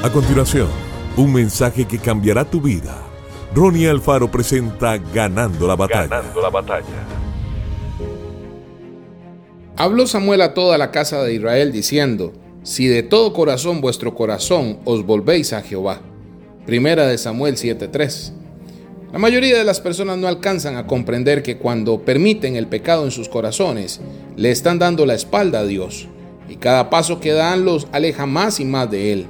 A continuación, un mensaje que cambiará tu vida. Ronnie Alfaro presenta Ganando la batalla. Ganando la batalla. Habló Samuel a toda la casa de Israel diciendo, Si de todo corazón vuestro corazón os volvéis a Jehová. Primera de Samuel 7:3. La mayoría de las personas no alcanzan a comprender que cuando permiten el pecado en sus corazones, le están dando la espalda a Dios, y cada paso que dan los aleja más y más de Él.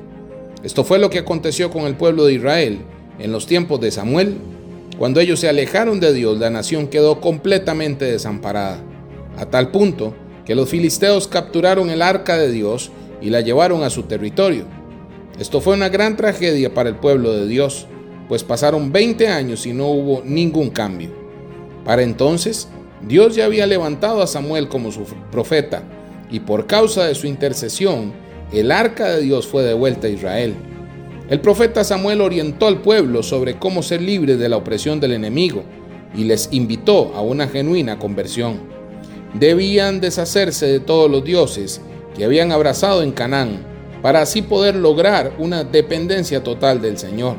Esto fue lo que aconteció con el pueblo de Israel en los tiempos de Samuel. Cuando ellos se alejaron de Dios, la nación quedó completamente desamparada, a tal punto que los filisteos capturaron el arca de Dios y la llevaron a su territorio. Esto fue una gran tragedia para el pueblo de Dios, pues pasaron 20 años y no hubo ningún cambio. Para entonces, Dios ya había levantado a Samuel como su profeta, y por causa de su intercesión, el arca de Dios fue devuelta a Israel. El profeta Samuel orientó al pueblo sobre cómo ser libre de la opresión del enemigo y les invitó a una genuina conversión. Debían deshacerse de todos los dioses que habían abrazado en Canaán para así poder lograr una dependencia total del Señor.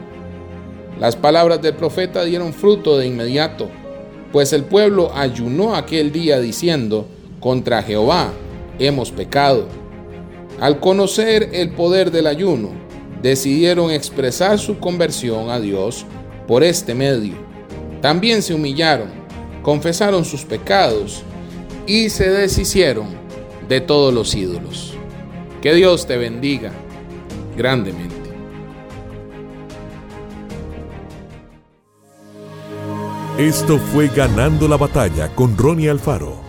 Las palabras del profeta dieron fruto de inmediato, pues el pueblo ayunó aquel día diciendo, contra Jehová hemos pecado. Al conocer el poder del ayuno, decidieron expresar su conversión a Dios por este medio. También se humillaron, confesaron sus pecados y se deshicieron de todos los ídolos. Que Dios te bendiga grandemente. Esto fue Ganando la batalla con Ronnie Alfaro.